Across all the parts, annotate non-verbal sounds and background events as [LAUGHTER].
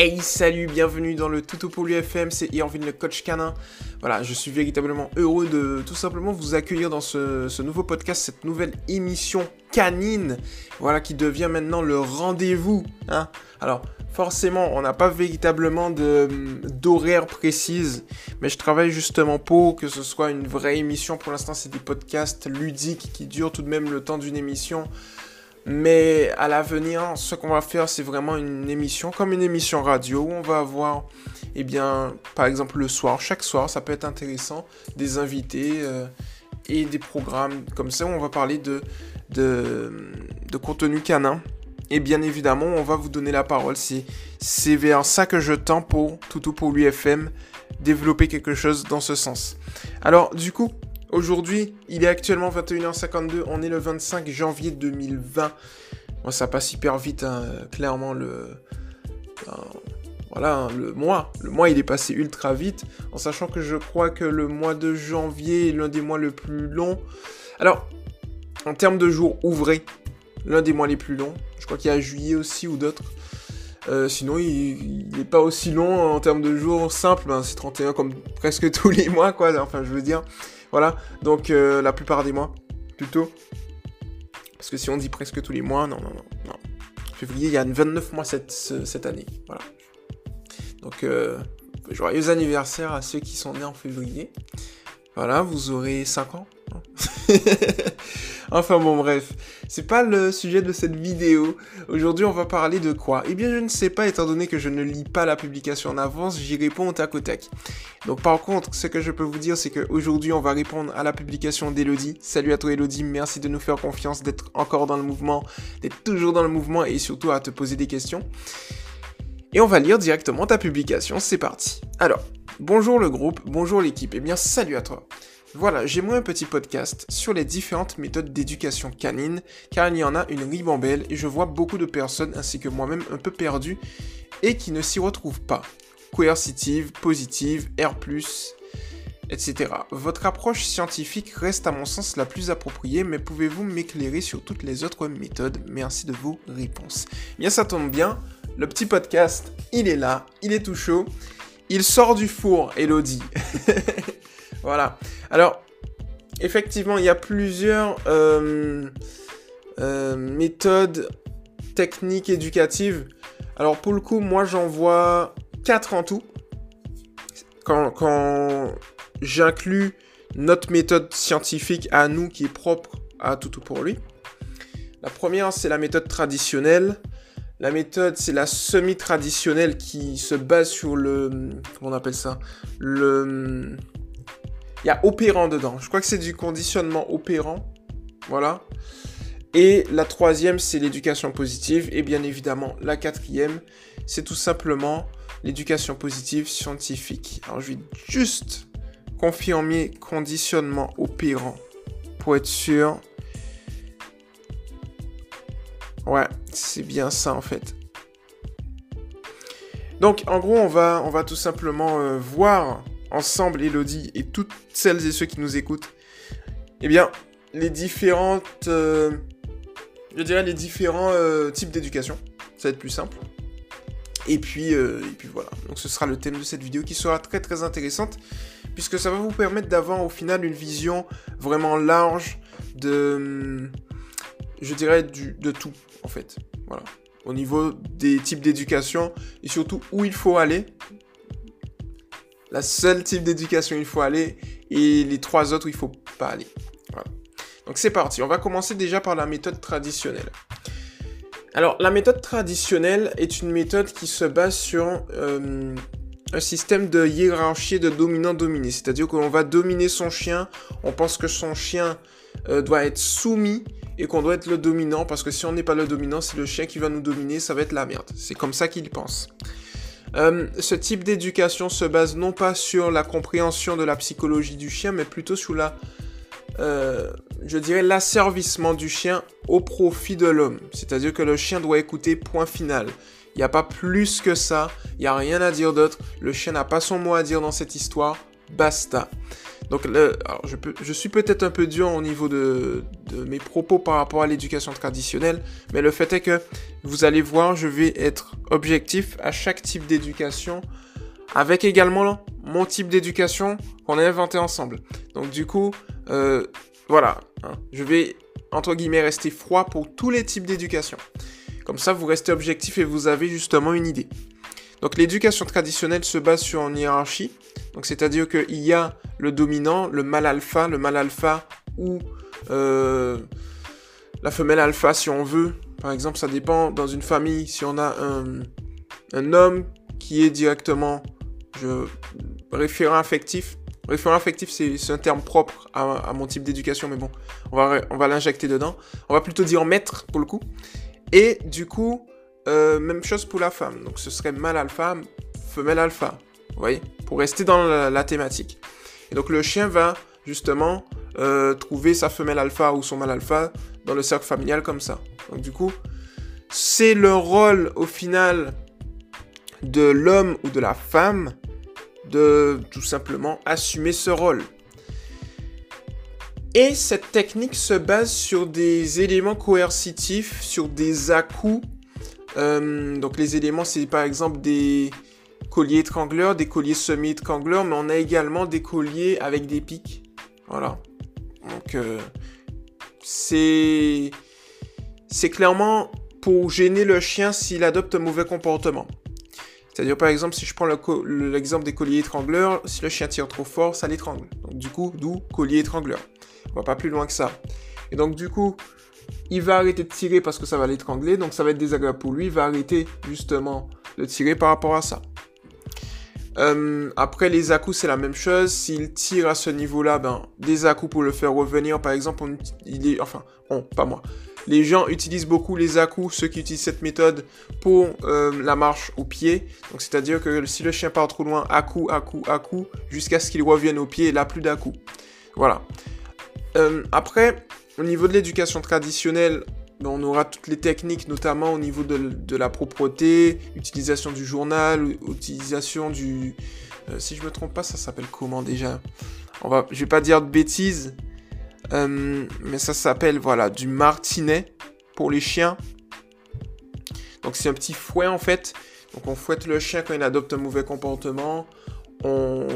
Hey salut, bienvenue dans le Toutou pour l'UFM, c'est Irvin le coach canin. Voilà, je suis véritablement heureux de tout simplement vous accueillir dans ce, nouveau podcast, cette nouvelle émission canine, voilà, qui devient maintenant le rendez-vous. Hein. Alors, forcément, on n'a pas véritablement d'horaire précise, mais je travaille justement pour que ce soit une vraie émission. Pour l'instant, c'est des podcasts ludiques qui durent tout de même le temps d'une émission. Mais à l'avenir, ce qu'on va faire, c'est vraiment une émission, comme une émission radio, où on va avoir, eh bien, par exemple, le soir, chaque soir, ça peut être intéressant, des invités euh, et des programmes comme ça, où on va parler de, de, contenu canin. Et bien évidemment, on va vous donner la parole. C'est vers ça que je tends pour Toutou pour l'UFM, développer quelque chose dans ce sens. Alors, du coup, Aujourd'hui, il est actuellement 21h52, on est le 25 janvier 2020. ça passe hyper vite, hein, clairement, le... voilà, hein, le mois. Le mois, il est passé ultra vite, en sachant que je crois que le mois de janvier est l'un des mois le plus longs. Alors, en termes de jours ouvrés, l'un des mois les plus longs. Je crois qu'il y a juillet aussi ou d'autres. Euh, sinon, il n'est pas aussi long en termes de jours simples. c'est 31 comme presque [LAUGHS] tous les mois, quoi. Enfin, je veux dire. Voilà, donc euh, la plupart des mois, plutôt. Parce que si on dit presque tous les mois, non, non, non. Février, il y a 29 mois cette, cette année. Voilà. Donc, euh, joyeux anniversaire à ceux qui sont nés en février. Voilà, vous aurez 5 ans. [LAUGHS] Enfin bon bref, c'est pas le sujet de cette vidéo. Aujourd'hui on va parler de quoi? Eh bien je ne sais pas étant donné que je ne lis pas la publication en avance, j'y réponds au tac au tac. Donc par contre, ce que je peux vous dire c'est qu'aujourd'hui on va répondre à la publication d'Elodie. Salut à toi Elodie, merci de nous faire confiance, d'être encore dans le mouvement, d'être toujours dans le mouvement et surtout à te poser des questions. Et on va lire directement ta publication, c'est parti. Alors, bonjour le groupe, bonjour l'équipe, et eh bien salut à toi. Voilà, j'ai moi un petit podcast sur les différentes méthodes d'éducation canine, car il y en a une ribambelle et je vois beaucoup de personnes ainsi que moi-même un peu perdues et qui ne s'y retrouvent pas. Coercitive, positive, R+, etc. Votre approche scientifique reste à mon sens la plus appropriée, mais pouvez-vous m'éclairer sur toutes les autres méthodes? Merci de vos réponses. Bien, ça tombe bien, le petit podcast, il est là, il est tout chaud. Il sort du four, Elodie. [LAUGHS] Voilà. Alors, effectivement, il y a plusieurs euh, euh, méthodes techniques éducatives. Alors, pour le coup, moi, j'en vois quatre en tout. Quand, quand j'inclus notre méthode scientifique à nous qui est propre à Toutou pour lui. La première, c'est la méthode traditionnelle. La méthode, c'est la semi-traditionnelle qui se base sur le... Comment on appelle ça? Le il y a opérant dedans. Je crois que c'est du conditionnement opérant. Voilà. Et la troisième, c'est l'éducation positive. Et bien évidemment, la quatrième, c'est tout simplement l'éducation positive scientifique. Alors, je vais juste confirmer conditionnement opérant pour être sûr. Ouais, c'est bien ça en fait. Donc, en gros, on va, on va tout simplement euh, voir ensemble, Elodie et toutes celles et ceux qui nous écoutent, eh bien, les différentes, euh, je dirais les différents euh, types d'éducation. Ça va être plus simple. Et puis, euh, et puis voilà. Donc ce sera le thème de cette vidéo qui sera très très intéressante puisque ça va vous permettre d'avoir au final une vision vraiment large de, je dirais, de tout en fait. Voilà. Au niveau des types d'éducation et surtout où il faut aller la seule type d'éducation il faut aller et les trois autres il faut pas aller. Donc c'est parti, on va commencer déjà par la méthode traditionnelle. Alors la méthode traditionnelle est une méthode qui se base sur euh, un système de hiérarchie de dominant-dominé, c'est-à-dire qu'on va dominer son chien, on pense que son chien euh, doit être soumis et qu'on doit être le dominant parce que si on n'est pas le dominant, c'est le chien qui va nous dominer, ça va être la merde. C'est comme ça qu'il pense. Euh, ce type d'éducation se base non pas sur la compréhension de la psychologie du chien, mais plutôt sur la, euh, je dirais, l'asservissement du chien au profit de l'homme. C'est-à-dire que le chien doit écouter point final. Il n'y a pas plus que ça, il n'y a rien à dire d'autre. Le chien n'a pas son mot à dire dans cette histoire, basta. Donc, je, suis peut-être un peu dur au niveau de, de mes propos par rapport à l'éducation traditionnelle, mais le fait est que vous allez voir, je vais être objectif à chaque type d'éducation, avec également mon type d'éducation qu'on a inventé ensemble. Donc du coup, euh, voilà, hein, je vais entre guillemets rester froid pour tous les types d'éducation. Comme ça, vous restez objectif et vous avez justement une idée. Donc l'éducation traditionnelle se base sur une hiérarchie. C'est-à-dire qu'il y a le dominant, le mâle alpha, le mâle alpha ou euh, la femelle alpha si on veut. Par exemple, ça dépend dans une famille si on a un, homme qui est directement référent affectif. Référent affectif, c'est un terme propre à, mon type d'éducation, mais bon, on va, on va l'injecter dedans. On va plutôt dire maître pour le coup. Et du coup, euh, même chose pour la femme. Donc ce serait mâle alpha, femelle alpha. Vous voyez? Pour rester dans la, thématique. Et donc le chien va justement euh, trouver sa femelle alpha ou son mâle alpha dans le cercle familial comme ça. Donc du coup, c'est le rôle au final de l'homme ou de la femme de tout simplement assumer ce rôle. Et cette technique se base sur des éléments coercitifs, sur des à-coups. Euh, donc les éléments, c'est par exemple des colliers étrangleurs, des colliers semi-étrangleurs, mais on a également des colliers avec des pics. Voilà. Donc euh, c'est c'est clairement pour gêner le chien s'il adopte un mauvais comportement. C'est-à-dire, par exemple, si je prends l'exemple des colliers étrangleurs, si le chien tire trop fort, ça l'étrangle. Donc, du coup, d'où collier étrangleur. On va pas plus loin que ça. Et donc, du coup, il va arrêter de tirer parce que ça va l'étrangler, donc ça va être désagréable pour lui. Il va arrêter, justement, de tirer par rapport à ça. Euh, après, les à c'est la même chose. S'il tire à ce niveau-là, ben, des à pour le faire revenir, par exemple, il est, enfin, bon, pas moi. Les gens utilisent beaucoup les à ceux qui utilisent cette méthode pour euh, la marche au pied. Donc c'est-à-dire que si le chien part trop loin, à coup, à coup, à coup, jusqu'à ce qu'il revienne au pied, là plus d'à coup. Voilà. Euh, après, au niveau de l'éducation traditionnelle, ben, on aura toutes les techniques, notamment au niveau de, la propreté, utilisation du journal, utilisation du... Euh, si je me trompe pas, ça s'appelle comment déjà? On va, Je vais pas dire de bêtises, euh, mais ça s'appelle voilà du martinet pour les chiens. Donc c'est un petit fouet en fait. Donc on fouette le chien quand il adopte un mauvais comportement. On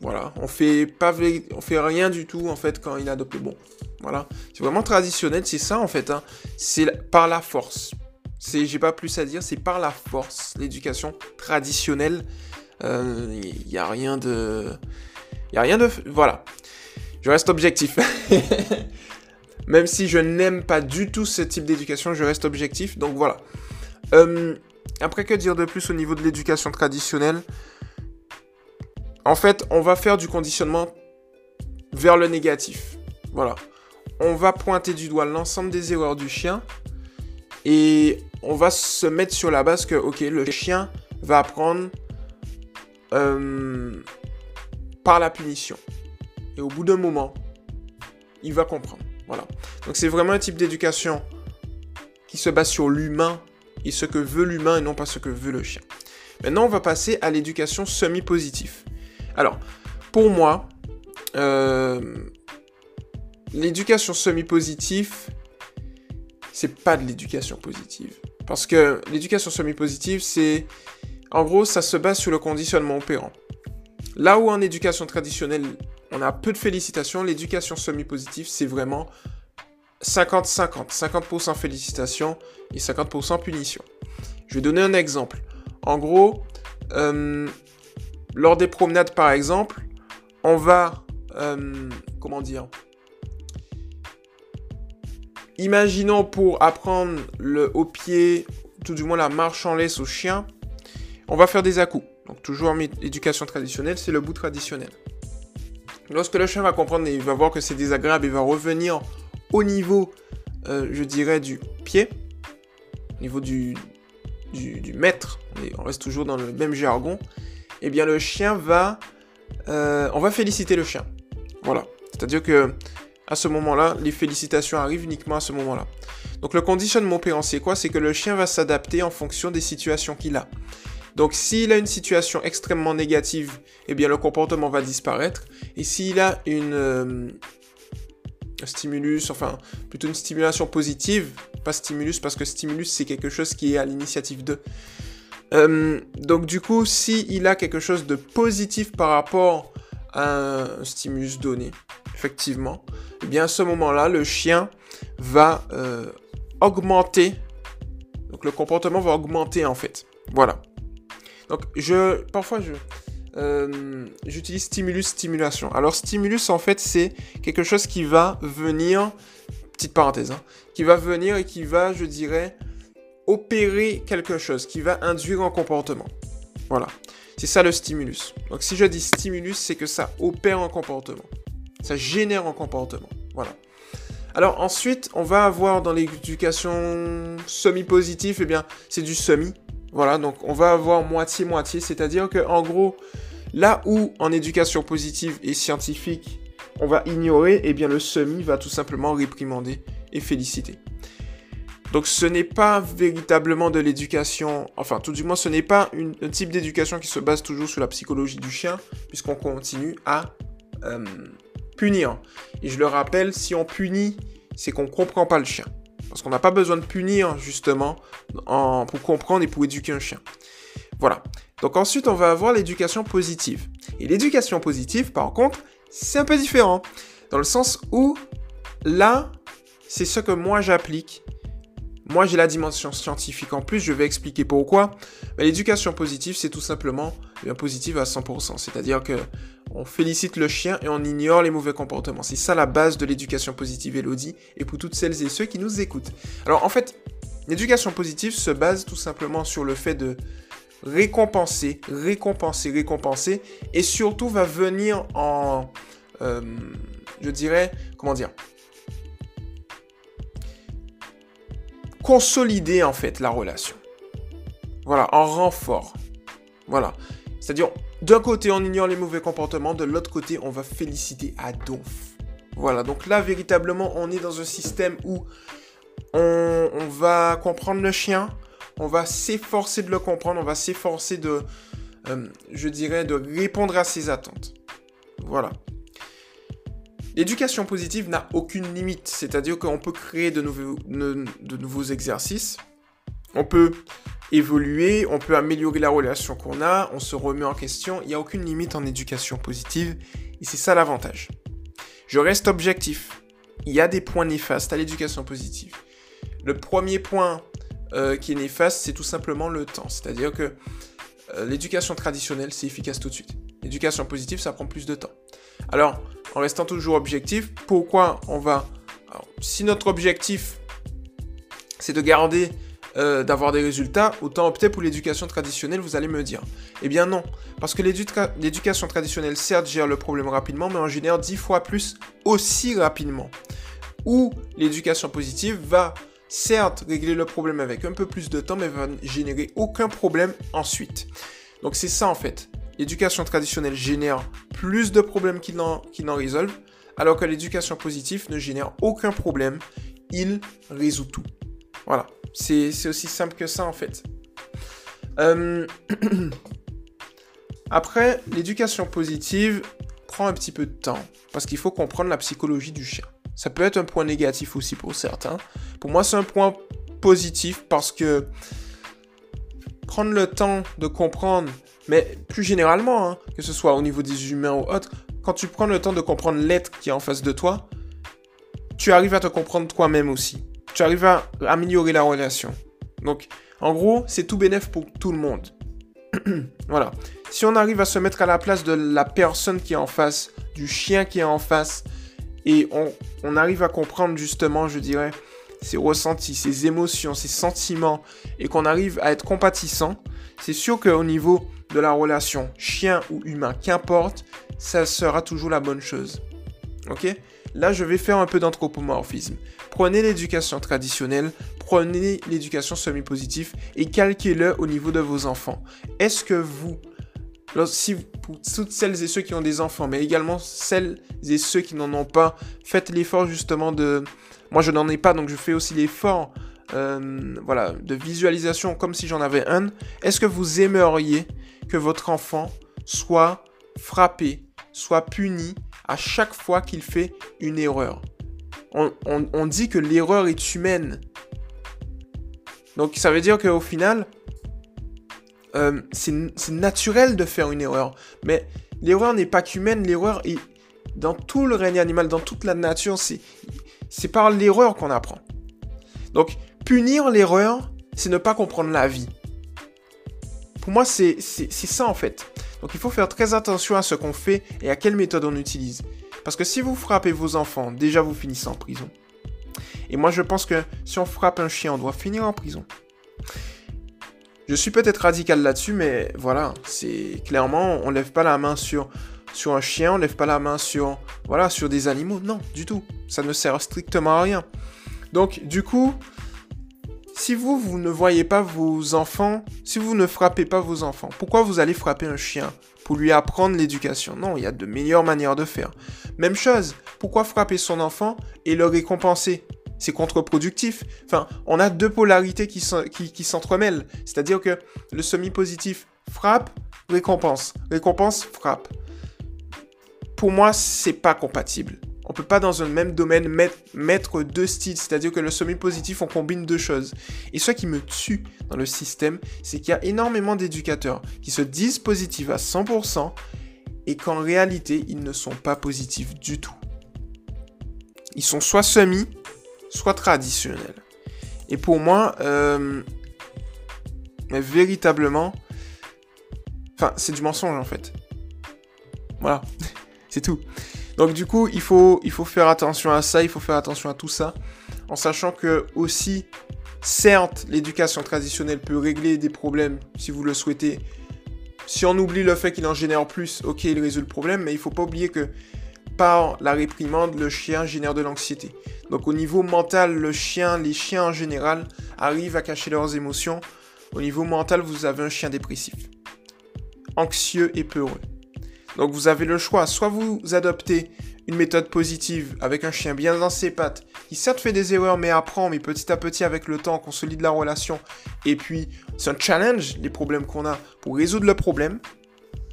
voilà, on fait pas on fait rien du tout en fait quand il adopte le bon. Voilà, c'est vraiment traditionnel, c'est ça en fait. Hein. C'est par la force. C'est j'ai pas plus à dire, c'est par la force. L'éducation traditionnelle, il euh, y a rien de, y a rien de voilà. Je reste objectif. [LAUGHS] Même si je n'aime pas du tout ce type d'éducation, je reste objectif. Donc voilà. Euh, après, que dire de plus au niveau de l'éducation traditionnelle? En fait, on va faire du conditionnement vers le négatif. Voilà. On va pointer du doigt l'ensemble des erreurs du chien et on va se mettre sur la base que, ok, le chien va apprendre euh, par la punition. Et au bout d'un moment, il va comprendre. Voilà. Donc c'est vraiment un type d'éducation qui se base sur l'humain et ce que veut l'humain et non pas ce que veut le chien. Maintenant, on va passer à l'éducation semi-positive. Alors, pour moi, euh, l'éducation semi-positive, c'est pas de l'éducation positive. Parce que l'éducation semi-positive, c'est... En gros, ça se base sur le conditionnement opérant. Là où en éducation traditionnelle, on a peu de félicitations. L'éducation semi-positive, c'est vraiment 50-50. 50%, félicitations et 50% punition. Je vais donner un exemple. En gros, euh, lors des promenades, par exemple, on va... Euh, comment dire Imaginons pour apprendre le haut pied, tout du moins la marche en laisse au chien, on va faire des à -coups. Donc toujours éducation traditionnelle, c'est le bout traditionnel. Lorsque le chien va comprendre et il va voir que c'est désagréable, il va revenir au niveau, euh, je dirais, du pied, au niveau du, du, maître, on reste toujours dans le même jargon, eh bien le chien va... Euh, on va féliciter le chien. Voilà. C'est-à-dire que à ce moment-là, les félicitations arrivent uniquement à ce moment-là. Donc le conditionnement opérant, c'est quoi? C'est que le chien va s'adapter en fonction des situations qu'il a. Donc s'il a une situation extrêmement négative, eh bien le comportement va disparaître. Et s'il a une euh, stimulus, enfin plutôt une stimulation positive, pas stimulus parce que stimulus c'est quelque chose qui est à l'initiative de. Euh, donc du coup, il a quelque chose de positif par rapport à un stimulus donné, effectivement, eh bien à ce moment-là, le chien va euh, augmenter. Donc le comportement va augmenter en fait. Voilà. Donc je, parfois je, euh, j'utilise stimulus stimulation. Alors stimulus en fait c'est quelque chose qui va venir, petite parenthèse, hein, qui va venir et qui va, je dirais, opérer quelque chose, qui va induire un comportement. Voilà. C'est ça le stimulus. Donc si je dis stimulus, c'est que ça opère un comportement. Ça génère un comportement. Voilà. Alors ensuite, on va avoir dans l'éducation semi-positive, eh bien, c'est du semi. Voilà, donc on va avoir moitié-moitié, c'est-à-dire que en gros, là où en éducation positive et scientifique, on va ignorer, eh bien le semi va tout simplement réprimander et féliciter. Donc ce n'est pas véritablement de l'éducation, enfin tout du moins ce n'est pas un type d'éducation qui se base toujours sur la psychologie du chien, puisqu'on continue à euh, punir. Et je le rappelle, si on punit, c'est qu'on ne comprend pas le chien. Parce qu'on n'a pas besoin de punir justement pour comprendre et pour éduquer un chien. Voilà. Donc ensuite, on va avoir l'éducation positive. Et l'éducation positive, par contre, c'est un peu différent. Dans le sens où, là, c'est ce que moi j'applique moi, j'ai la dimension scientifique en plus, je vais expliquer pourquoi. L'éducation positive, c'est tout simplement bien positive à 100%. C'est-à-dire que on félicite le chien et on ignore les mauvais comportements. C'est ça la base de l'éducation positive, Elodie, et pour toutes celles et ceux qui nous écoutent. Alors, en fait, l'éducation positive se base tout simplement sur le fait de récompenser, récompenser, récompenser, et surtout va venir en, euh, je dirais, comment dire, consolider en fait la relation. Voilà, en renfort. Voilà. C'est-à-dire, d'un côté, on ignore les mauvais comportements, de l'autre côté, on va féliciter à donf. Voilà, donc là, véritablement, on est dans un système où on, va comprendre le chien, on va s'efforcer de le comprendre, on va s'efforcer de, euh, je dirais, de répondre à ses attentes. Voilà. L'éducation positive n'a aucune limite, c'est-à-dire qu'on peut créer de nouveaux, exercices, on peut évoluer, on peut améliorer la relation qu'on a, on se remet en question, il n'y a aucune limite en éducation positive, et c'est ça l'avantage. Je reste objectif, il y a des points néfastes à l'éducation positive. Le premier point euh, qui est néfaste, c'est tout simplement le temps, c'est-à-dire que euh, l'éducation traditionnelle, c'est efficace tout de suite. L'éducation positive, ça prend plus de temps. Alors, en restant toujours objectif. Pourquoi on va... si notre objectif, c'est de garder, euh, d'avoir des résultats, autant opter pour l'éducation traditionnelle, vous allez me dire. Eh bien non, parce que l'éducation traditionnelle, certes, gère le problème rapidement, mais en génère dix fois plus aussi rapidement. Ou l'éducation positive va certes régler le problème avec un peu plus de temps, mais va générer aucun problème ensuite. Donc c'est ça en fait l'éducation traditionnelle génère plus de problèmes qu'il n'en, résolve, alors que l'éducation positive ne génère aucun problème, il résout tout. Voilà, c'est, aussi simple que ça en fait. Euh, [CLEARS THROAT] après, l'éducation positive prend un petit peu de temps, parce qu'il faut comprendre la psychologie du chien. Ça peut être un point négatif aussi pour certains. Pour moi, c'est un point positif parce que prendre le temps de comprendre mais plus généralement, hein, que ce soit au niveau des humains ou autres, quand tu prends le temps de comprendre l'être qui est en face de toi, tu arrives à te comprendre toi-même aussi. Tu arrives à améliorer la relation. Donc, en gros, c'est tout bénéf pour tout le monde. [CLEARS THROAT] voilà. Si on arrive à se mettre à la place de la personne qui est en face, du chien qui est en face, et on, on arrive à comprendre justement, je dirais, ses ressentis, ses émotions, ses sentiments, et qu'on arrive à être compatissant, c'est sûr qu'au niveau de la relation chien ou humain, qu'importe, ça sera toujours la bonne chose. Ok? Là, je vais faire un peu d'anthropomorphisme. Prenez l'éducation traditionnelle, prenez l'éducation semi-positive et calquez-le au niveau de vos enfants. Est-ce que vous, si toutes celles et ceux qui ont des enfants, mais également celles et ceux qui n'en ont pas, faites l'effort justement de... Moi, je n'en ai pas, donc je fais aussi l'effort euh, voilà, de visualisation comme si j'en avais un, est-ce que vous aimeriez que votre enfant soit frappé, soit puni à chaque fois qu'il fait une erreur? On, dit que l'erreur est humaine. Donc ça veut dire qu'au final, euh, c'est naturel de faire une erreur. Mais l'erreur n'est pas qu'humaine, l'erreur est dans tout le règne animal, dans toute la nature, c'est par l'erreur qu'on apprend. Donc punir l'erreur, c'est ne pas comprendre la vie. Pour moi, c'est ça en fait. Donc il faut faire très attention à ce qu'on fait et à quelle méthode on utilise. Parce que si vous frappez vos enfants, déjà vous finissez en prison. Et moi je pense que si on frappe un chien, on doit finir en prison. Je suis peut-être radical là-dessus, mais voilà, c'est clairement, on lève pas la main sur, sur un chien, on lève pas la main sur, voilà, sur des animaux. Non, du tout. Ça ne sert strictement à rien. Donc, du coup, si vous, vous ne voyez pas vos enfants, si vous ne frappez pas vos enfants, pourquoi vous allez frapper un chien Pour lui apprendre l'éducation? Non, il y a de meilleures manières de faire. Même chose, pourquoi frapper son enfant et le récompenser? C'est contre-productif. Enfin, on a deux polarités qui, s'entremêlent. C'est-à-dire que le semi-positif frappe, récompense. Récompense, frappe. Pour moi, c'est pas compatible. On peut pas dans un même domaine mettre, deux styles, c'est-à-dire que le semi-positif, on combine deux choses. Et ce qui me tue dans le système, c'est qu'il y a énormément d'éducateurs qui se disent positifs à 100% et qu'en réalité, ils ne sont pas positifs du tout. Ils sont soit semi, soit traditionnels. Et pour moi, euh, véritablement, enfin, c'est du mensonge en fait. Voilà, [LAUGHS] c'est tout. Donc du coup, il faut, faire attention à ça, il faut faire attention à tout ça, en sachant que aussi, certes, l'éducation traditionnelle peut régler des problèmes si vous le souhaitez. Si on oublie le fait qu'il en génère plus, ok, il résout le problème, mais il faut pas oublier que par la réprimande, le chien génère de l'anxiété. Donc au niveau mental, le chien, les chiens en général, arrivent à cacher leurs émotions. Au niveau mental, vous avez un chien dépressif, anxieux et peureux. Donc vous avez le choix, soit vous adoptez une méthode positive avec un chien bien dans ses pattes, qui certes fait des erreurs mais apprend, mais petit à petit avec le temps on consolide la relation, et puis c'est un challenge les problèmes qu'on a pour résoudre le problème.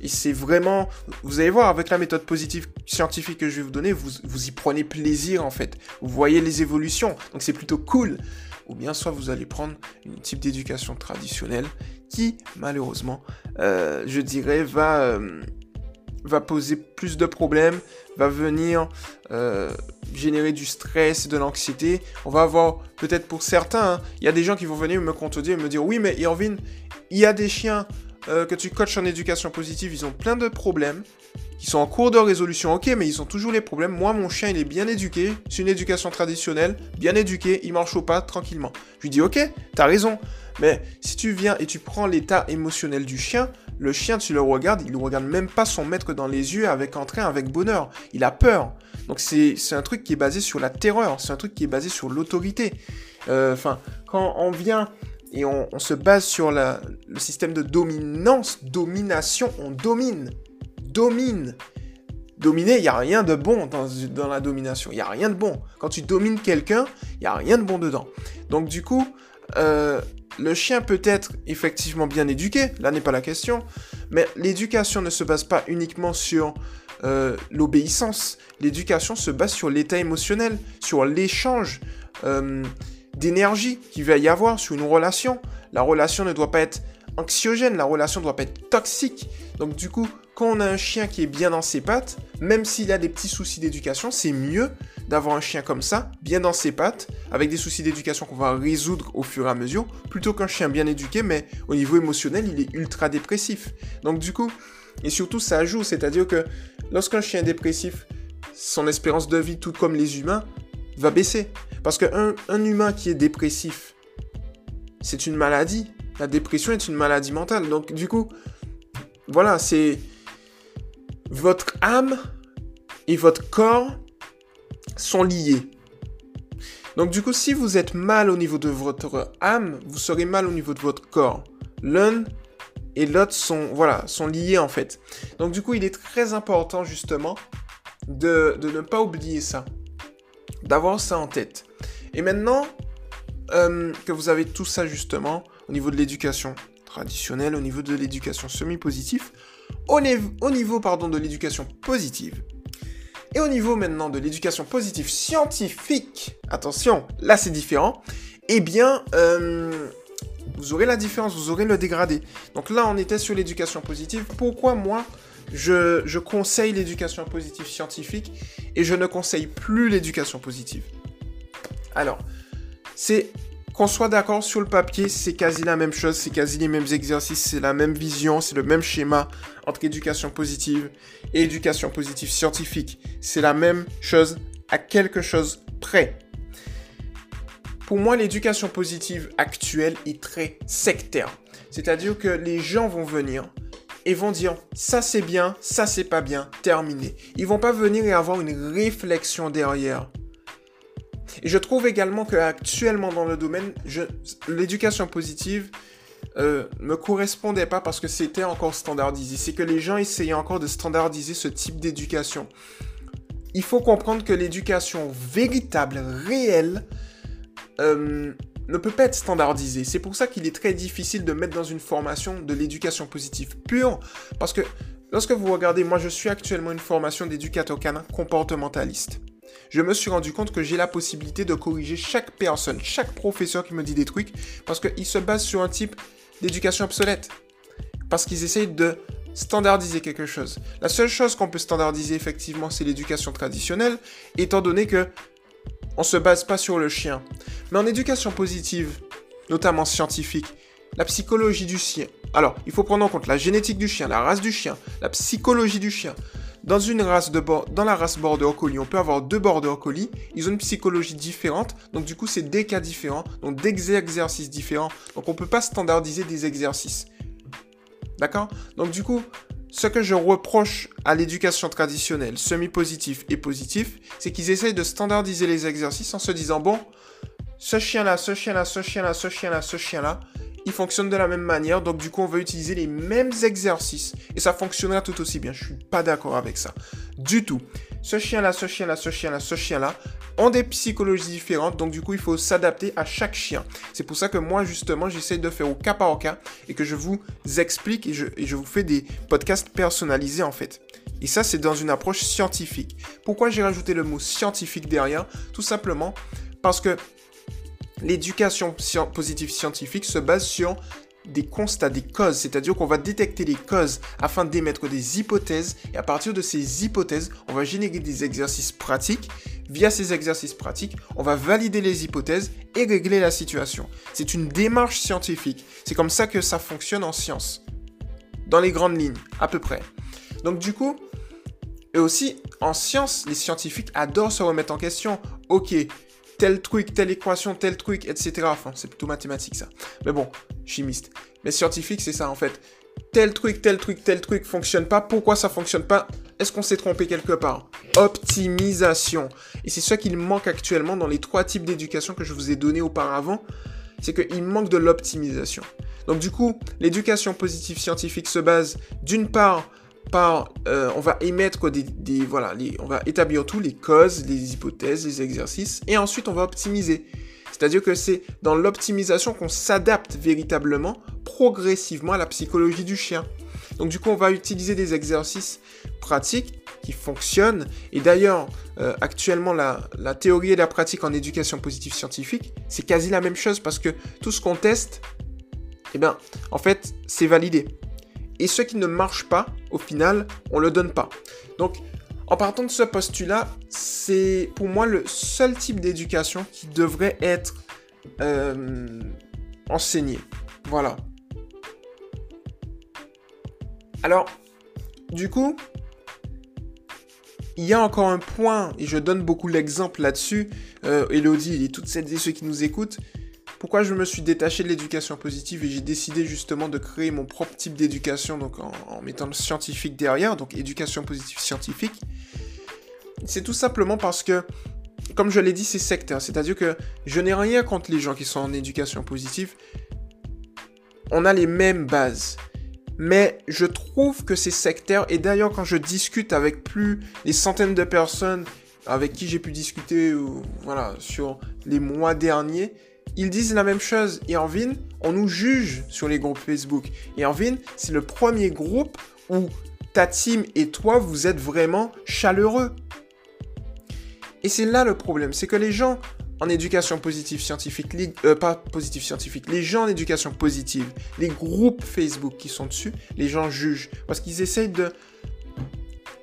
Et c'est vraiment, vous allez voir, avec la méthode positive scientifique que je vais vous donner, vous, vous y prenez plaisir en fait. Vous voyez les évolutions, donc c'est plutôt cool. Ou bien soit vous allez prendre une type d'éducation traditionnelle qui, malheureusement, euh, je dirais, va... Euh, va poser plus de problèmes, va venir euh, générer du stress, de l'anxiété. On va avoir, peut-être pour certains, hein, il y a des gens qui vont venir me contredire et me dire, oui, mais Irvine, il y a des chiens euh, que tu coaches en éducation positive, ils ont plein de problèmes, qui sont en cours de résolution, ok, mais ils ont toujours les problèmes. Moi, mon chien, il est bien éduqué, c'est une éducation traditionnelle, bien éduqué, il marche au pas tranquillement. Je lui dis, ok, t'as raison, mais si tu viens et tu prends l'état émotionnel du chien, le chien, tu le regardes, il ne regarde même pas son maître dans les yeux avec entrain, avec bonheur. Il a peur. Donc c'est un truc qui est basé sur la terreur, c'est un truc qui est basé sur l'autorité. Euh, enfin, quand on vient et on, se base sur le système de dominance, domination, on domine. Domine. Dominer, il n'y a rien de bon dans, la domination. Il n'y a rien de bon. Quand tu domines quelqu'un, il n'y a rien de bon dedans. Donc du coup, euh, le chien peut être effectivement bien éduqué, là n'est pas la question, mais l'éducation ne se base pas uniquement sur euh, l'obéissance. L'éducation se base sur l'état émotionnel, sur l'échange euh, d'énergie qu'il va y avoir sur une relation. La relation ne doit pas être anxiogène, la relation ne doit pas être toxique. Donc du coup, quand on a un chien qui est bien dans ses pattes, même s'il a des petits soucis d'éducation, c'est mieux d'avoir un chien comme ça, bien dans ses pattes, avec des soucis d'éducation qu'on va résoudre au fur et à mesure, plutôt qu'un chien bien éduqué, mais au niveau émotionnel, il est ultra dépressif. Donc du coup, et surtout ça joue, c'est-à-dire que lorsqu'un chien est dépressif, son espérance de vie, tout comme les humains, va baisser. Parce qu'un un humain qui est dépressif, c'est une maladie. La dépression est une maladie mentale. Donc du coup, voilà, c'est votre âme et votre corps sont liés. Donc du coup, si vous êtes mal au niveau de votre âme, vous serez mal au niveau de votre corps. L'un et l'autre sont, liés en fait. Donc du coup, il est très important justement de, ne pas oublier ça. D'avoir ça en tête. Et maintenant, euh, que vous avez tout ça justement au niveau de l'éducation traditionnelle, au niveau de l'éducation semi-positive, au, au, niveau pardon, de l'éducation positive, et au niveau maintenant de l'éducation positive scientifique, attention, là c'est différent, eh bien, euh, vous aurez la différence, vous aurez le dégradé. Donc là, on était sur l'éducation positive. Pourquoi moi, je, je conseille l'éducation positive scientifique et je ne conseille plus l'éducation positive? Alors, c'est qu'on soit d'accord sur le papier, c'est quasi la même chose, c'est quasi les mêmes exercices, c'est la même vision, c'est le même schéma entre éducation positive et éducation positive scientifique. C'est la même chose à quelque chose près. Pour moi, l'éducation positive actuelle est très sectaire. C'est-à-dire que les gens vont venir et vont dire ça c'est bien, ça c'est pas bien, terminé. Ils vont pas venir et avoir une réflexion derrière. Et je trouve également qu'actuellement dans le domaine, l'éducation positive euh, me correspondait pas parce que c'était encore standardisé. C'est que les gens essayaient encore de standardiser ce type d'éducation. Il faut comprendre que l'éducation véritable, réelle, euh, ne peut pas être standardisée. C'est pour ça qu'il est très difficile de mettre dans une formation de l'éducation positive pure, parce que lorsque vous regardez, moi je suis actuellement une formation d'éducateur canin comportementaliste je me suis rendu compte que j'ai la possibilité de corriger chaque personne, chaque professeur qui me dit des trucs, parce qu'ils se basent sur un type d'éducation obsolète. Parce qu'ils essayent de standardiser quelque chose. La seule chose qu'on peut standardiser effectivement, c'est l'éducation traditionnelle, étant donné que on se base pas sur le chien. Mais en éducation positive, notamment scientifique, la psychologie du chien. Alors, il faut prendre en compte la génétique du chien, la race du chien, la psychologie du chien, dans, une race de dans la race Border Collie, on peut avoir deux Border Collie. Ils ont une psychologie différente. Donc, du coup, c'est des cas différents. Donc, des exercices différents. Donc, on peut pas standardiser des exercices. D'accord? Donc, du coup, ce que je reproche à l'éducation traditionnelle, semi-positif et positif, c'est qu'ils essayent de standardiser les exercices en se disant, bon, ce chien-là, ce chien-là, ce chien-là, ce chien-là, ce chien-là, il fonctionne de la même manière, donc du coup on va utiliser les mêmes exercices et ça fonctionnera tout aussi bien. Je suis pas d'accord avec ça. Du tout. Ce chien-là, ce chien-là, ce chien-là, ce chien-là ont des psychologies différentes, donc du coup il faut s'adapter à chaque chien. C'est pour ça que moi justement j'essaie de faire au cas par cas et que je vous explique et et je vous fais des podcasts personnalisés en fait. Et ça c'est dans une approche scientifique. Pourquoi j'ai rajouté le mot scientifique derrière? Tout simplement parce que l'éducation positive scientifique se base sur des constats, des causes, c'est-à-dire qu'on va détecter les causes afin d'émettre des hypothèses et à partir de ces hypothèses, on va générer des exercices pratiques. Via ces exercices pratiques, on va valider les hypothèses et régler la situation. C'est une démarche scientifique. C'est comme ça que ça fonctionne en science. Dans les grandes lignes, à peu près. Donc du coup, et aussi en science, les scientifiques adorent se remettre en question. Ok, tel truc, telle équation, tel truc, etc. Enfin, c'est plutôt mathématique ça. Mais bon, chimiste. Mais scientifique, c'est ça en fait. Tel truc, tel truc, tel truc fonctionne pas. Pourquoi ça fonctionne pas? Est-ce qu'on s'est trompé quelque part? Optimisation. Et c'est ça qu'il manque actuellement dans les trois types d'éducation que je vous ai donné auparavant. C'est qu'il manque de l'optimisation. Donc du coup, l'éducation positive scientifique se base d'une part euh, on va émettre des, voilà, on va établir tous les causes, les hypothèses, les exercices, et ensuite on va optimiser. C'est-à-dire que c'est dans l'optimisation qu'on s'adapte véritablement, progressivement à la psychologie du chien. Donc du coup, on va utiliser des exercices pratiques qui fonctionnent. Et d'ailleurs, euh, actuellement, la, la, théorie et la pratique en éducation positive scientifique, c'est quasi la même chose parce que tout ce qu'on teste, eh bien, en fait, c'est validé. Et ce qui ne marche pas, au final, on le donne pas. Donc, en partant de ce postulat, c'est pour moi le seul type d'éducation qui devrait être euh, enseigné. Voilà. Alors, du coup, il y a encore un point, et je donne beaucoup l'exemple là-dessus, euh, Elodie et toutes celles et ceux qui nous écoutent, pourquoi je me suis détaché de l'éducation positive et j'ai décidé justement de créer mon propre type d'éducation, donc en, mettant le scientifique derrière, donc éducation positive scientifique. C'est tout simplement parce que, comme je l'ai dit, c'est sectaire. C'est-à-dire que je n'ai rien contre les gens qui sont en éducation positive. On a les mêmes bases. Mais je trouve que c'est sectaire. Et d'ailleurs, quand je discute avec plus des centaines de personnes avec qui j'ai pu discuter voilà, sur les mois derniers, ils disent la même chose. Et en on nous juge sur les groupes Facebook. Et en Vin, c'est le premier groupe où ta team et toi, vous êtes vraiment chaleureux. Et c'est là le problème, c'est que les gens en éducation positive scientifique, euh, pas positive scientifique, les gens en éducation positive, les groupes Facebook qui sont dessus, les gens jugent. Parce qu'ils essayent de...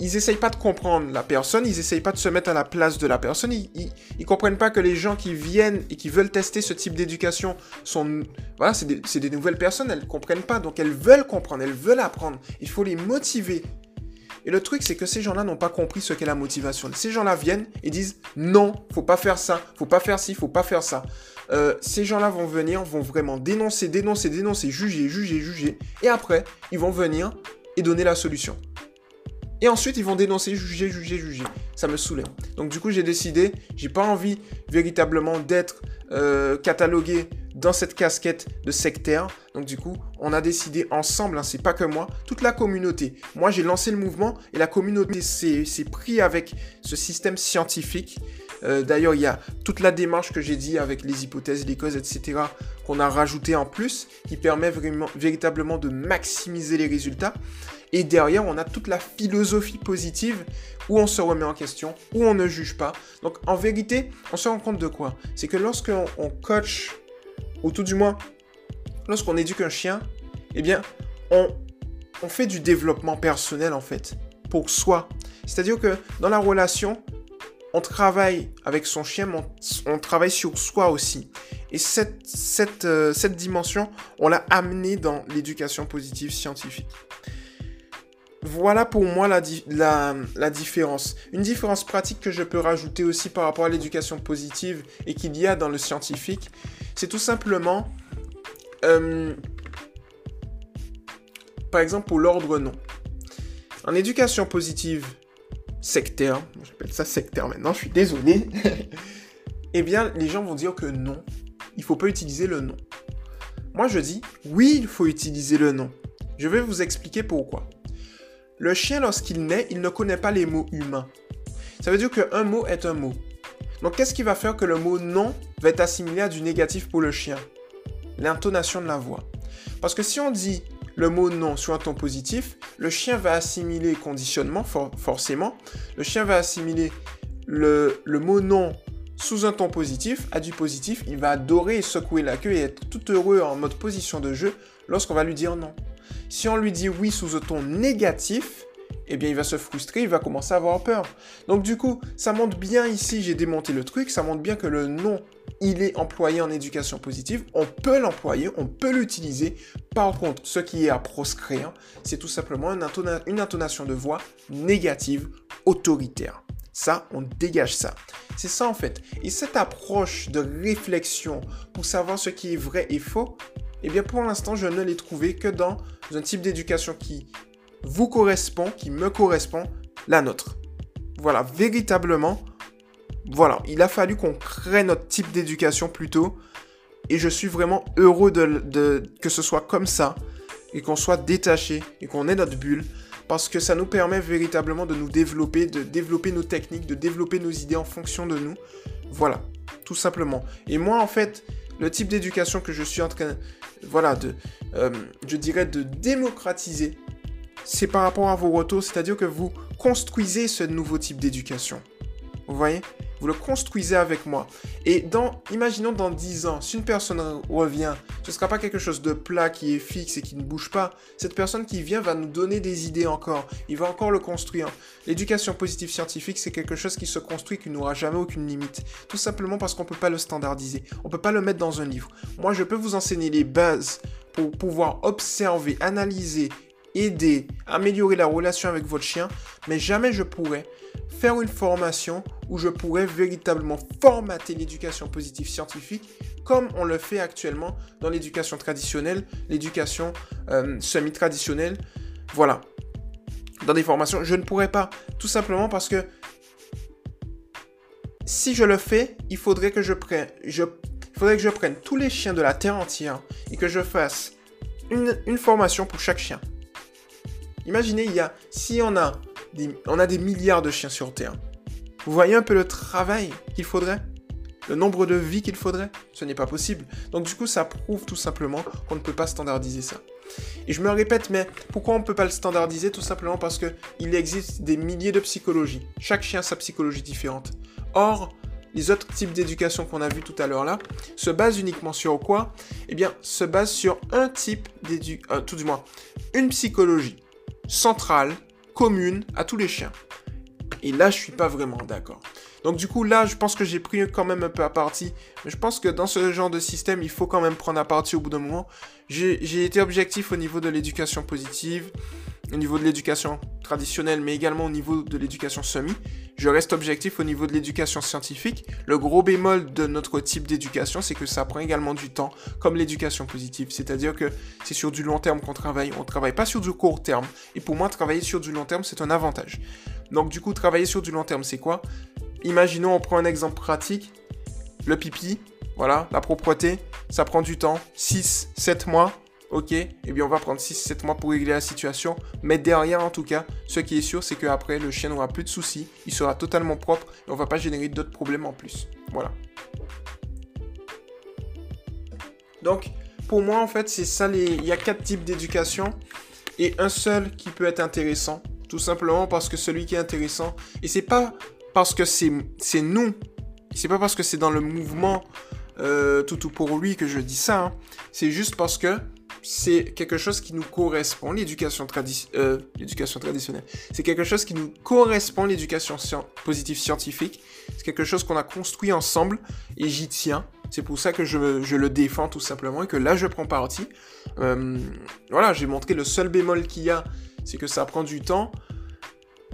Ils essayent pas de comprendre la personne, ils essayent pas de se mettre à la place de la personne, ils, ils, comprennent pas que les gens qui viennent et qui veulent tester ce type d'éducation sont... Voilà, c'est des, des, nouvelles personnes, elles comprennent pas, donc elles veulent comprendre, elles veulent apprendre. Il faut les motiver, et le truc, c'est que ces gens-là n'ont pas compris ce qu'est la motivation. Ces gens-là viennent et disent non, faut pas faire ça, faut pas faire ci, faut pas faire ça. Euh, ces gens-là vont venir, vont vraiment dénoncer, dénoncer, dénoncer, juger, juger, juger. Et après, ils vont venir et donner la solution. Et ensuite, ils vont dénoncer, juger, juger, juger. Ça me saoulait. Donc du coup, j'ai décidé, j'ai pas envie véritablement d'être euh, catalogué dans cette casquette de sectaire. Donc du coup, on a décidé ensemble, hein, c'est pas que moi, toute la communauté. Moi, j'ai lancé le mouvement et la communauté s'est pris avec ce système scientifique. Euh, d'ailleurs, il y a toute la démarche que j'ai dit avec les hypothèses, les causes, etc., qu'on a rajouté en plus, qui permet vraiment, véritablement de maximiser les résultats. Et derrière, on a toute la philosophie positive où on se remet en question, où on ne juge pas. Donc en vérité, on se rend compte de quoi? C'est que lorsqu'on on coach ou tout du moins, lorsqu'on éduque un chien, eh bien, on fait du développement personnel en fait, pour soi. C'est-à-dire que dans la relation, on travaille avec son chien, mais on, travaille sur soi aussi. Et euh, cette dimension, on l'a amenée dans l'éducation positive scientifique. Voilà pour moi la, différence. Une différence pratique que je peux rajouter aussi par rapport à l'éducation positive et qu'il y a dans le scientifique, c'est tout simplement, euh, par exemple, pour l'ordre non. En éducation positive sectaire, j'appelle ça sectaire maintenant, je suis désolé, [LAUGHS] eh bien, les gens vont dire que non, il faut pas utiliser le nom. Moi, je dis, oui, il faut utiliser le nom. Je vais vous expliquer pourquoi. Le chien, lorsqu'il naît, il ne connaît pas les mots humains. Ça veut dire qu'un mot est un mot. Donc, qu'est-ce qui va faire que le mot non va être assimilé à du négatif pour le chien? L'intonation de la voix. Parce que si on dit le mot non sur un ton positif, le chien va assimiler conditionnement, forcément. Le chien va assimiler le, mot non sous un ton positif à du positif. Il va adorer secouer la queue et être tout heureux en mode position de jeu lorsqu'on va lui dire non. Si on lui dit oui sous un ton négatif, eh bien il va se frustrer, il va commencer à avoir peur. Donc du coup, ça montre bien ici, j'ai démonté le truc, ça montre bien que le non, il est employé en éducation positive, on peut l'employer, on peut l'utiliser. Par contre, ce qui est à proscrire, c'est tout simplement une, intonation de voix négative, autoritaire. Ça, on dégage ça. C'est ça en fait. Et cette approche de réflexion pour savoir ce qui est vrai et faux, eh bien pour l'instant, je ne l'ai trouvé que dans un type d'éducation qui vous correspond, qui me correspond, la nôtre. Voilà, véritablement, voilà, il a fallu qu'on crée notre type d'éducation plutôt. Et je suis vraiment heureux que ce soit comme ça, et qu'on soit détaché, et qu'on ait notre bulle, parce que ça nous permet véritablement de nous développer, de développer nos techniques, de développer nos idées en fonction de nous. Voilà, tout simplement. Et moi, en fait, le type d'éducation que je suis en train, voilà, de, euh, je dirais, de démocratiser, c'est par rapport à vos retours, c'est-à-dire que vous construisez ce nouveau type d'éducation. Vous voyez? Vous le construisez avec moi. Et dans, imaginons dans 10 ans, si une personne revient, ce ne sera pas quelque chose de plat qui est fixe et qui ne bouge pas. Cette personne qui vient va nous donner des idées encore. Il va encore le construire. L'éducation positive scientifique, c'est quelque chose qui se construit, qui n'aura jamais aucune limite. Tout simplement parce qu'on ne peut pas le standardiser. On ne peut pas le mettre dans un livre. Moi, je peux vous enseigner les bases pour pouvoir observer, analyser aider, améliorer la relation avec votre chien, mais jamais je pourrais faire une formation où je pourrais véritablement formater l'éducation positive scientifique comme on le fait actuellement dans l'éducation traditionnelle, l'éducation euh, semi-traditionnelle. Voilà. Dans des formations, je ne pourrais pas. Tout simplement parce que si je le fais, il faudrait que je prenne, je, faudrait que je prenne tous les chiens de la terre entière et que je fasse une formation pour chaque chien. Imaginez, il y a, si on a, des, milliards de chiens sur Terre, vous voyez un peu le travail qu'il faudrait? Le nombre de vies qu'il faudrait? Ce n'est pas possible. Donc du coup, ça prouve tout simplement qu'on ne peut pas standardiser ça. Et je me répète, mais pourquoi on ne peut pas le standardiser Tout simplement parce qu'il existe des milliers de psychologies. Chaque chien a sa psychologie différente. Or, les autres types d'éducation qu'on a vu tout à l'heure là se basent uniquement sur quoi? Eh bien, se basent sur un type d'éducation, euh, tout du moins, une psychologie centrale, commune à tous les chiens. Et là, je suis pas vraiment d'accord. Donc du coup, là, je pense que j'ai pris quand même un peu à partie. Mais je pense que dans ce genre de système, il faut quand même prendre à partie au bout d'un moment. J'ai été objectif au niveau de l'éducation positive, au niveau de l'éducation traditionnelle, mais également au niveau de l'éducation semi. Je reste objectif au niveau de l'éducation scientifique. Le gros bémol de notre type d'éducation, c'est que ça prend également du temps, comme l'éducation positive. C'est-à-dire que c'est sur du long terme qu'on travaille. On ne travaille pas sur du court terme. Et pour moi, travailler sur du long terme, c'est un avantage. Donc du coup, travailler sur du long terme, c'est quoi? Imaginons, on prend un exemple pratique. Le pipi, voilà, la propreté, ça prend du temps, 6, 7 mois. Ok, et eh bien on va prendre 6-7 mois pour régler la situation. Mais derrière, en tout cas, ce qui est sûr, c'est qu'après, le chien n'aura plus de soucis, il sera totalement propre et on va pas générer d'autres problèmes en plus. Voilà. Donc, pour moi, en fait, c'est ça les. Il y a quatre types d'éducation et un seul qui peut être intéressant. Tout simplement parce que celui qui est intéressant, et c'est pas parce que c'est nous, c'est pas parce que c'est dans le mouvement euh, tout ou pour lui que je dis ça, hein. c'est juste parce que c'est quelque chose qui nous correspond, l'éducation euh, traditionnelle. C'est quelque chose qui nous correspond, l'éducation positive scientifique. C'est quelque chose qu'on a construit ensemble et j'y tiens. C'est pour ça que je, le défends tout simplement et que là je prends parti. Euh, voilà, j'ai montré le seul bémol qu'il y a, c'est que ça prend du temps.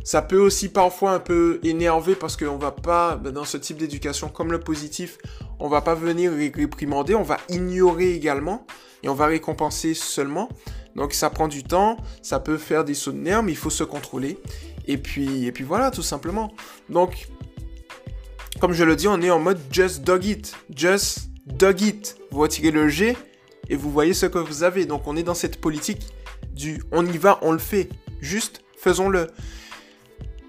Ça peut aussi parfois un peu énerver parce qu'on va pas, dans ce type d'éducation comme le positif, on va pas venir réprimander, on va ignorer également et on va récompenser seulement. Donc ça prend du temps, ça peut faire des sauts de nerfs, mais il faut se contrôler. Et puis, et puis voilà, tout simplement. Donc, comme je le dis, on est en mode just dog it. Just dog it. Vous retirez le G et vous voyez ce que vous avez. Donc on est dans cette politique du on y va, on le fait. Juste faisons-le.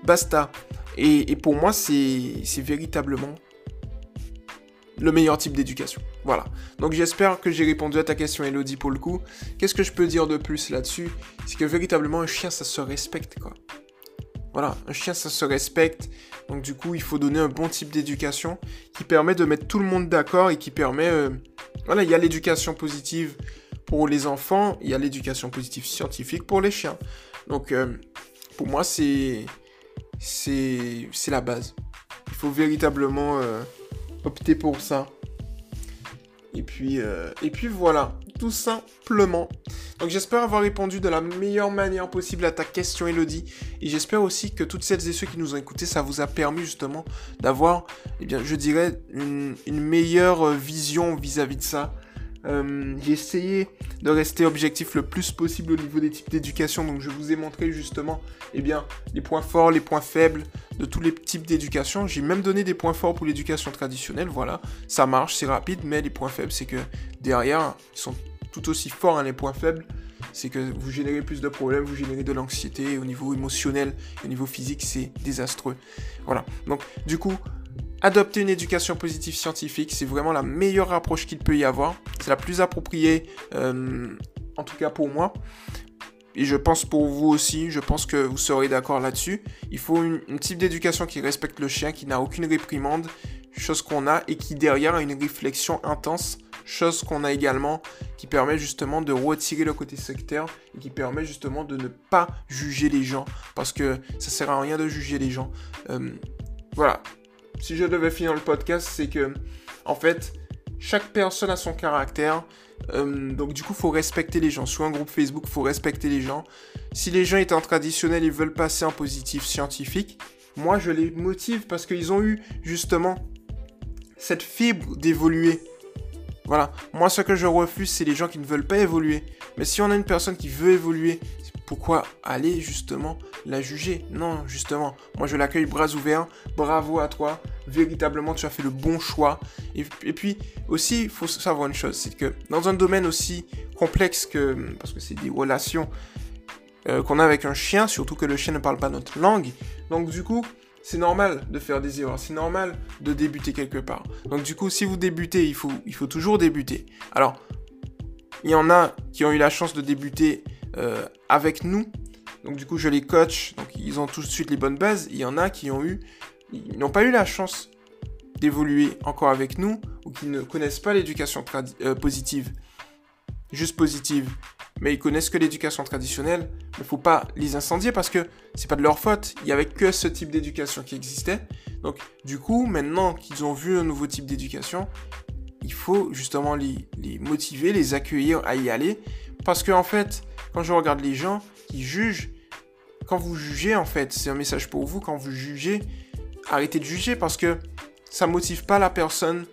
Basta. Et, pour moi, c'est véritablement le meilleur type d'éducation. Voilà. Donc j'espère que j'ai répondu à ta question Elodie pour le coup. Qu'est-ce que je peux dire de plus là-dessus? C'est que véritablement un chien ça se respecte quoi. Voilà, un chien ça se respecte. Donc du coup il faut donner un bon type d'éducation qui permet de mettre tout le monde d'accord et qui permet... Euh, voilà, il y a l'éducation positive pour les enfants, il y a l'éducation positive scientifique pour les chiens. Donc euh, pour moi c'est c'est la base. Il faut véritablement euh, opter pour ça. Et puis, euh, et puis voilà, tout simplement. Donc j'espère avoir répondu de la meilleure manière possible à ta question Elodie. Et j'espère aussi que toutes celles et ceux qui nous ont écoutés, ça vous a permis justement d'avoir, eh bien, je dirais, une, meilleure vision vis à -vis de ça. Euh, j'ai essayé de rester objectif le plus possible au niveau des types d'éducation. Donc je vous ai montré justement eh bien, les points forts, les points faibles de tous les types d'éducation. J'ai même donné des points forts pour l'éducation traditionnelle. Voilà, ça marche, c'est rapide, mais les points faibles, c'est que derrière, ils sont tout aussi forts, hein, les points faibles. C'est que vous générez plus de problèmes, vous générez de l'anxiété au niveau émotionnel, au niveau physique, c'est désastreux. Voilà. Donc, du coup, Adopter une éducation positive scientifique, c'est vraiment la meilleure approche qu'il peut y avoir. C'est la plus appropriée, euh, en tout cas pour moi. Et je pense pour vous aussi, je pense que vous serez d'accord là-dessus. Il faut une, type d'éducation qui respecte le chien, qui n'a aucune réprimande, chose qu'on a, et qui derrière a une réflexion intense, chose qu'on a également, qui permet justement de retirer le côté sectaire, et qui permet justement de ne pas juger les gens, parce que ça sert à rien de juger les gens. Euh, voilà, si je devais finir le podcast, c'est que, en fait, chaque personne a son caractère. Euh, donc du coup, faut respecter les gens. Sur un groupe Facebook, faut respecter les gens. Si les gens étaient en traditionnel veulent passer en positif scientifique, moi je les motive parce qu'ils ont eu justement cette fibre d'évoluer. Voilà. Moi, ce que je refuse, c'est les gens qui ne veulent pas évoluer. Mais si on a une personne qui veut évoluer, pourquoi aller justement la juger? Non, justement, moi je l'accueille bras ouverts, bravo à toi, véritablement tu as fait le bon choix. Et, puis aussi, il faut savoir une chose, c'est que dans un domaine aussi complexe que, parce que c'est des relations euh, qu'on a avec un chien, surtout que le chien ne parle pas notre langue, donc du coup, c'est normal de faire des erreurs, c'est normal de débuter quelque part. Donc du coup, si vous débutez, il faut, il faut toujours débuter. Alors, il y en a qui ont eu la chance de débuter euh, avec nous. Donc du coup, je les coach, donc ils ont tout de suite les bonnes bases. Il y en a qui ont eu, ils n'ont pas eu la chance d'évoluer encore avec nous ou qui ne connaissent pas l'éducation euh, positive, juste positive mais ils connaissent que l'éducation traditionnelle. Il ne faut pas les incendier parce que c'est pas de leur faute. Il y avait que ce type d'éducation qui existait. Donc, du coup, maintenant qu'ils ont vu un nouveau type d'éducation, il faut justement les, motiver, les accueillir à y aller. Parce que, en fait, quand je regarde les gens qui jugent, quand vous jugez, en fait, c'est un message pour vous, quand vous jugez, arrêtez de juger parce que ça motive pas la personne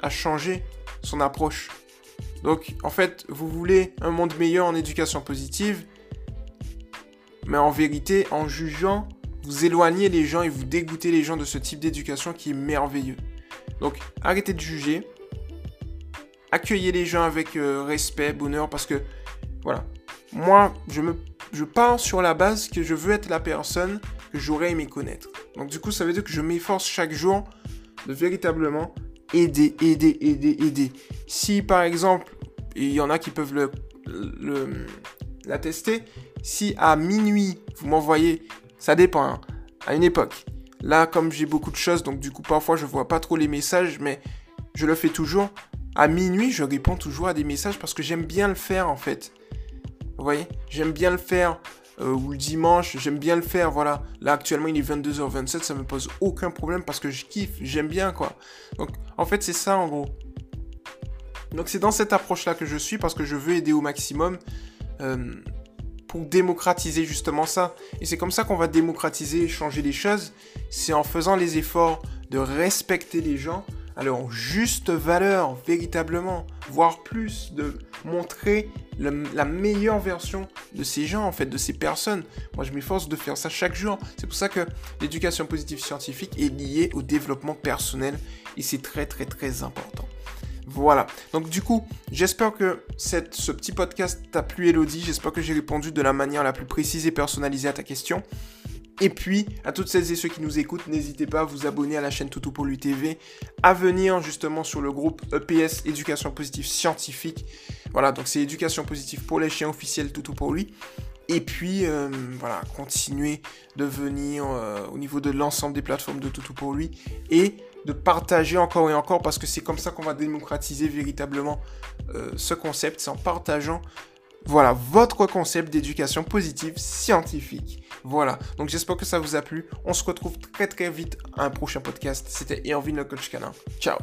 à changer son approche. Donc, en fait, vous voulez un monde meilleur en éducation positive, mais en vérité, en jugeant, vous éloignez les gens et vous dégoûtez les gens de ce type d'éducation qui est merveilleux. Donc, arrêtez de juger. Accueillez les gens avec euh, respect, bonheur, parce que, voilà, moi, je, me, je pars sur la base que je veux être la personne que j'aurais aimé connaître. Donc, du coup, ça veut dire que je m'efforce chaque jour de véritablement aider, aider, aider, aider. Si par exemple, il y en a qui peuvent le, la tester, si à minuit vous m'envoyez, ça dépend, hein, à une époque. Là, comme j'ai beaucoup de choses, donc du coup parfois je vois pas trop les messages, mais je le fais toujours. À minuit, je réponds toujours à des messages parce que j'aime bien le faire en fait. Vous voyez J'aime bien le faire. Euh, ou le dimanche, j'aime bien le faire, voilà. Là, actuellement, il est 22h27, ça me pose aucun problème parce que je kiffe, j'aime bien, quoi. Donc, en fait, c'est ça, en gros. Donc, c'est dans cette approche-là que je suis parce que je veux aider au maximum euh, pour démocratiser justement ça. Et c'est comme ça qu'on va démocratiser et changer les choses. C'est en faisant les efforts de respecter les gens leur juste valeur, véritablement, voire plus, de montrer la meilleure version de ces gens, en fait, de ces personnes. Moi, je m'efforce de faire ça chaque jour. C'est pour ça que l'éducation positive scientifique est liée au développement personnel et c'est très, très, très important. Voilà. Donc du coup, j'espère que ce petit podcast t'a plu, Elodie. J'espère que j'ai répondu de la manière la plus précise et personnalisée à ta question. Et puis, à toutes celles et ceux qui nous écoutent, n'hésitez pas à vous abonner à la chaîne Toutou pour lui TV, à venir justement sur le groupe EPS Éducation Positive Scientifique. Voilà, donc c'est Éducation Positive pour les chiens officiels Toutou pour lui. Et puis, euh, voilà, continuer de venir euh, au niveau de l'ensemble des plateformes de Toutou pour lui et de partager encore et encore parce que c'est comme ça qu'on va démocratiser véritablement euh, ce concept, c'est en partageant voilà votre concept d'éducation positive scientifique. Voilà, donc j'espère que ça vous a plu. On se retrouve très très vite à un prochain podcast. C'était Irvin le coach canin. Ciao